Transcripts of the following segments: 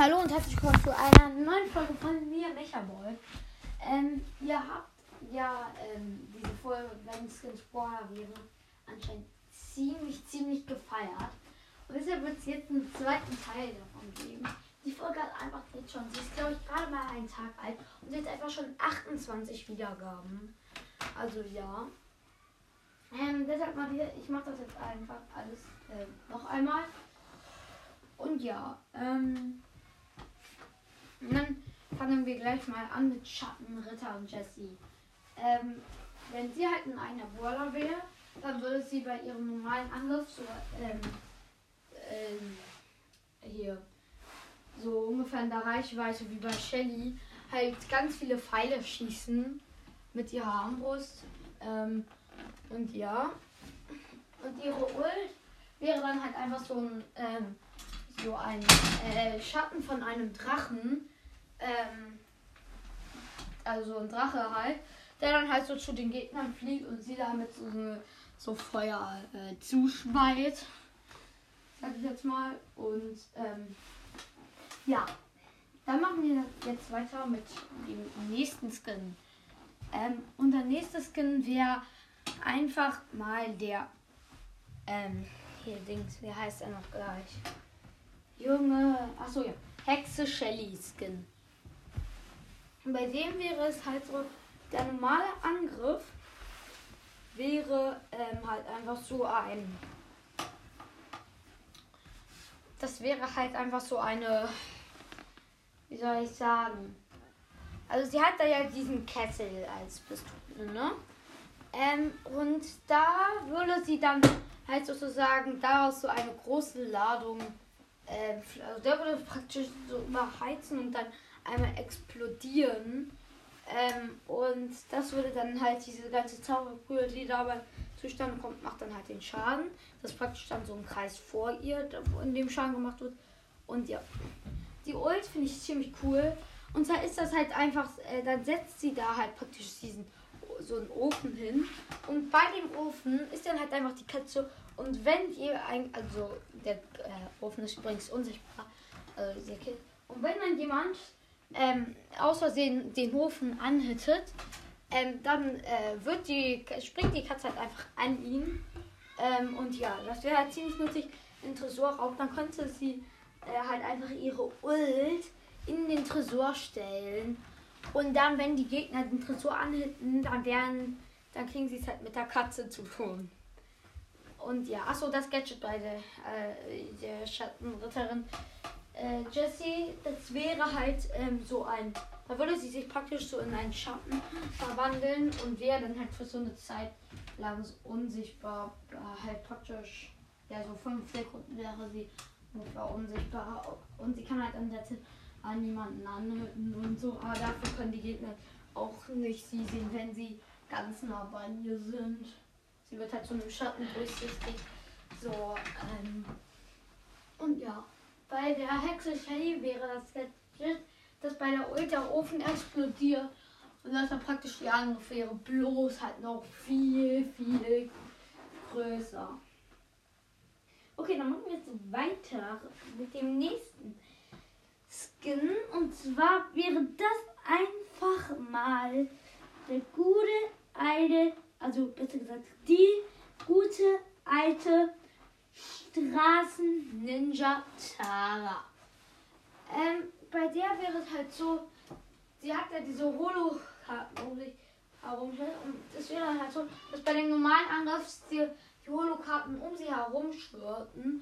Hallo und herzlich willkommen zu einer neuen Folge von mir, Mechaboy. Ähm, ihr habt ja ähm, diese Folge, wenn Skins Spoiler wäre, anscheinend ziemlich, ziemlich gefeiert. Und deshalb wird es jetzt einen zweiten Teil davon geben. Die Folge hat einfach jetzt schon, sie ist glaube ich gerade mal einen Tag alt und hat einfach schon 28 Wiedergaben. Also ja. Ähm, deshalb mal hier, ich mache das jetzt einfach alles äh, noch einmal. Und ja, ähm, und dann fangen wir gleich mal an mit Schattenritter und Jessie. Ähm, wenn sie halt ein einer Brawler wäre, dann würde sie bei ihrem normalen Angriff so ähm, ähm, hier so ungefähr in der Reichweite wie bei Shelly halt ganz viele Pfeile schießen mit ihrer Armbrust. Ähm, und ja. Und ihre Ult wäre dann halt einfach so ein ähm, so ein äh, Schatten von einem Drachen. Ähm, also ein Drache halt, der dann halt so zu den Gegnern fliegt und sie damit so, so Feuer äh, zuschmeit. Sag ich jetzt mal. Und ähm, ja, dann machen wir jetzt weiter mit dem nächsten Skin. Ähm, und der nächste Skin wäre einfach mal der ähm, hier Dings, wie heißt er noch gleich? Junge, achso ja, Hexe Shelly Skin. Bei dem wäre es halt so, der normale Angriff wäre ähm, halt einfach so ein. Das wäre halt einfach so eine. Wie soll ich sagen? Also sie hat da ja diesen Kessel als Pistole, ne? Ähm, und da würde sie dann halt sozusagen daraus so eine große Ladung äh, also der würde praktisch so überheizen und dann einmal explodieren. Ähm, und das würde dann halt diese ganze Zauberbrühe, die dabei zustande kommt, macht dann halt den Schaden. Das ist praktisch dann so ein Kreis vor ihr, in dem Schaden gemacht wird. Und ja, die Ult finde ich ziemlich cool. Und da ist das halt einfach, äh, dann setzt sie da halt praktisch diesen so einen Ofen hin. Und bei dem Ofen ist dann halt einfach die Katze und wenn ihr ein, also äh, Ofen ist übrigens unsichtbar, also sehr kind. Und wenn dann jemand ähm, aus den Ofen anhittet, ähm, dann äh, wird die, springt die Katze halt einfach an ihn. Ähm, und ja, das wäre halt ziemlich nützlich in Tresorraub. Dann könnte sie äh, halt einfach ihre Ult in den Tresor stellen. Und dann, wenn die Gegner den Tresor anhitten, dann werden, dann kriegen sie es halt mit der Katze zu tun. Und ja, achso, das Gadget bei der, äh, der Schattenritterin äh, Jessie, das wäre halt ähm, so ein, da würde sie sich praktisch so in einen Schatten verwandeln und wäre dann halt für so eine Zeit lang unsichtbar, äh, halt praktisch, ja so fünf Sekunden wäre sie ungefähr unsichtbar und sie kann halt an der Zeit an niemanden anhüten und so, aber dafür können die Gegner auch nicht sie sehen, wenn sie ganz nah bei ihr sind. Sie wird halt so einem Schatten durchsichtig. So, ähm. Und ja. Bei der Hexe Shelly wäre das Gadget, dass bei der Ult Ofen explodiert. Und das dann praktisch die Angriff wäre bloß halt noch viel, viel größer. Okay, dann machen wir jetzt weiter mit dem nächsten Skin. Und zwar wäre das einfach mal der gute alte also besser gesagt, die gute alte Straßen-Ninja Tara. Ähm, bei der wäre es halt so, sie hat ja diese Holo-Karten um sich herum und es wäre halt so, dass bei den normalen Angriffs die, Holo-Karten um sie herum schwirrten.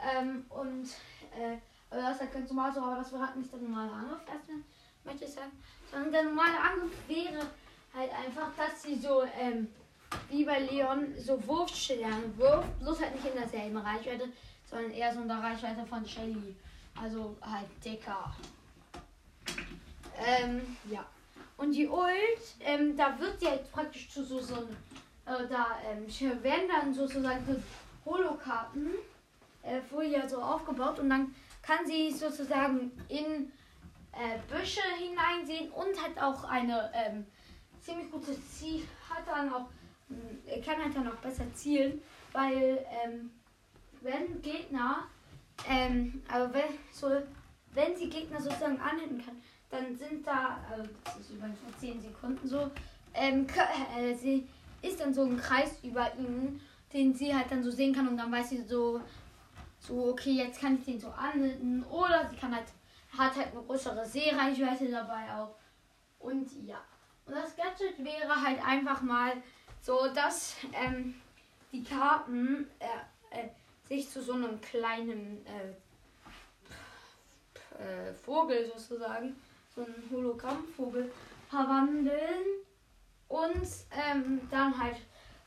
Ähm, und äh, also das ist halt ganz normal so, aber das wäre halt nicht der normale Angriff erstmal, möchte ich sagen. Sondern der normale Angriff wäre halt einfach, dass sie so, ähm, wie bei Leon, so Wurfschildern wirft, bloß halt nicht in derselben Reichweite, sondern eher so in der Reichweite von Shelly. Also halt dicker. Ähm, ja. Und die Ult, ähm, da wird sie halt praktisch zu so, so äh, da ähm, werden dann sozusagen so Holokarten äh, vorher so aufgebaut und dann kann sie sozusagen in äh, Büsche hineinsehen und hat auch eine ähm, ziemlich gutes Ziel, hat dann auch, er kann halt dann auch besser zielen, weil ähm, wenn Gegner, ähm, aber wenn, so, wenn sie Gegner sozusagen anhängen kann, dann sind da, also das ist übrigens vor 10 Sekunden so, ähm, äh, sie ist dann so ein Kreis über ihnen, den sie halt dann so sehen kann und dann weiß sie so, so okay, jetzt kann ich den so anhalten oder sie kann halt, hat halt eine größere Sehreichweite dabei auch und ja. Und das Gadget wäre halt einfach mal so, dass ähm, die Karten äh, äh, sich zu so einem kleinen äh, äh, Vogel sozusagen, so ein Hologrammvogel, verwandeln und ähm, dann halt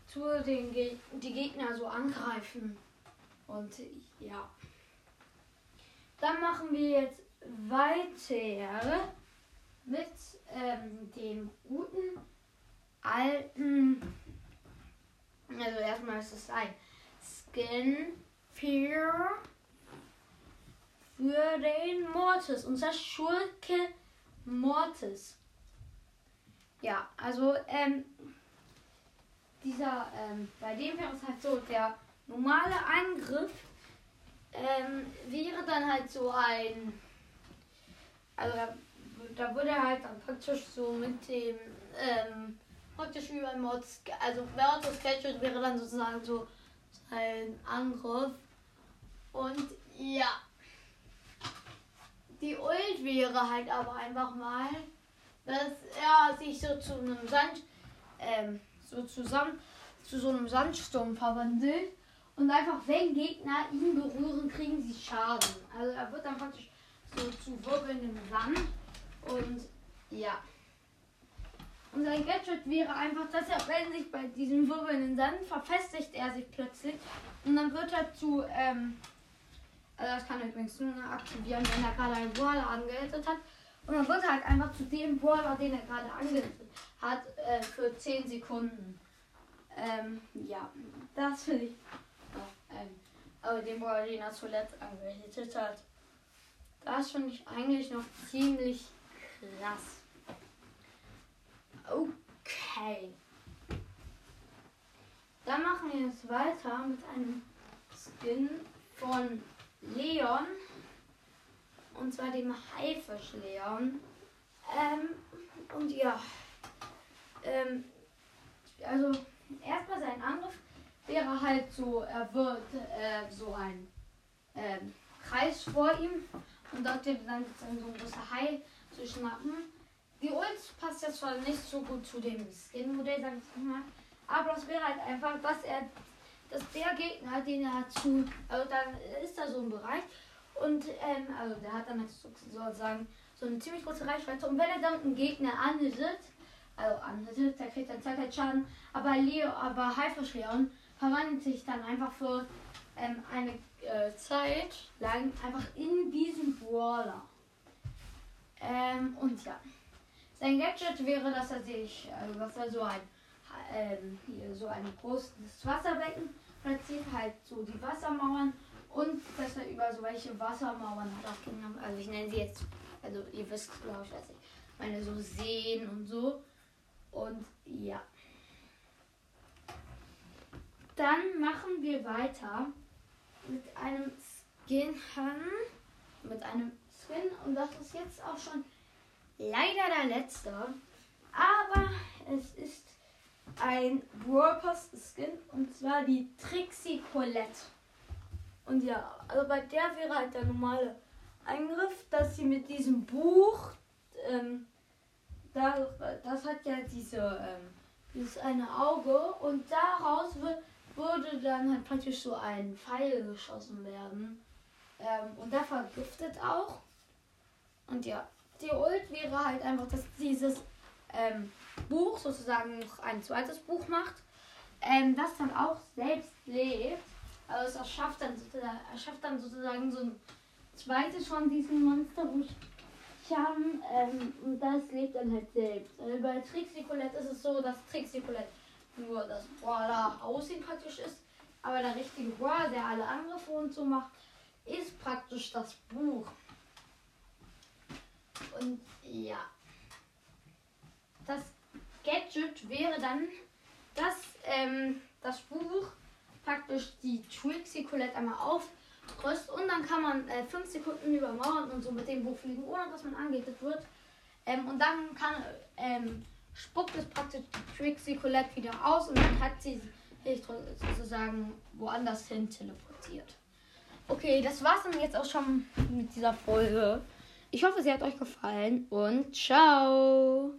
zu den Ge die Gegner so angreifen. Und ja. Dann machen wir jetzt weiter mit ähm, dem guten alten. Also erstmal ist es ein Skin für für den Mortis, unser Schurke Mortis. Ja, also ähm, dieser, ähm, bei dem wäre es halt so, der normale Angriff ähm, wäre dann halt so ein, also da, da würde er halt dann praktisch so mit dem, ähm, praktisch wie beim Mods, also Vertus Gadget wäre dann sozusagen so sein Angriff. Und ja, die Ult wäre halt aber einfach mal, dass er sich so zu einem Sand, ähm, so zusammen zu so einem Sandsturm verwandelt und einfach wenn Gegner ihn berühren, kriegen sie Schaden. Also er wird dann praktisch so zu wirbelndem Sand und ja. Und sein Gadget wäre einfach, dass er, wenn sich bei diesem wirbelnden Sand verfestigt er sich plötzlich und dann wird er zu ähm, also das kann er übrigens nur aktivieren, wenn er gerade einen Brawler angeleitet hat. Und dann wird er halt einfach zu dem Brawler, den er gerade angeleitet hat, äh, für 10 Sekunden. Ähm, ja, das finde ich noch, ähm, aber den Brawler, den er zuletzt angerichtet hat. Das finde ich eigentlich noch ziemlich krass. Okay. Dann machen wir jetzt weiter mit einem Skin von Leon. Und zwar dem Haifisch Leon. Ähm, und ja. Ähm, also erstmal sein Angriff wäre halt so, er wird äh, so ein ähm, Kreis vor ihm und dort wird dann so ein großer Hai zu schnappen. Die Ult passt jetzt zwar nicht so gut zu dem Skin-Modell, sag ich mal, aber es wäre halt einfach, dass er dass der Gegner, den er zu, also dann ist da so ein Bereich und ähm, also der hat dann sozusagen so eine ziemlich große Reichweite und wenn er dann einen Gegner anhittet, also anhittet, der kriegt dann Zeit Schaden, aber Leo, aber Haifisch Leon verwandelt sich dann einfach für ähm, eine äh, Zeit lang einfach in diesen Brawler. Ähm, und ja. Sein Gadget wäre, dass er sich, also dass er so ein ähm, hier so ein großes Wasserbecken platziert, halt so die Wassermauern und dass er über so welche Wassermauern hat auch Kinder, also ich nenne sie jetzt, also ihr wisst glaube ich, was ich meine, so Seen und so. Und ja. Dann machen wir weiter mit einem Skin, mit einem Skin und das ist jetzt auch schon leider der letzte, aber es ist ein Warpass Skin und zwar die Trixie Colette. Und ja, also bei der wäre halt der normale Eingriff, dass sie mit diesem Buch, ähm, da, das hat ja diese, ähm, dieses eine Auge und daraus würde dann halt praktisch so ein Pfeil geschossen werden. Ähm, und der vergiftet auch. Und ja, die Ult wäre halt einfach, dass dieses ähm, Buch sozusagen noch ein zweites Buch macht, ähm, das dann auch selbst lebt. Also es erschafft dann, erschafft dann sozusagen so ein zweites von diesen Monsterbuchstaben ähm, und das lebt dann halt selbst. Also bei Trixie Colette ist es so, dass Trixie Colette nur das Brawler Aussehen praktisch ist, aber der richtige Brawler, der alle Angriffe und so macht, ist praktisch das Buch. Und ja, das Gadget wäre dann, dass ähm, das Buch praktisch die Trixie Colette einmal auf Rüst und dann kann man äh, fünf Sekunden über Mauern und so mit dem Buch fliegen, ohne dass man angehittet wird. Ähm, und dann kann, ähm, spuckt es praktisch die Trixie Colette wieder aus und dann hat sie sich sozusagen woanders hin teleportiert. Okay, das war's dann jetzt auch schon mit dieser Folge. Ich hoffe, sie hat euch gefallen und ciao!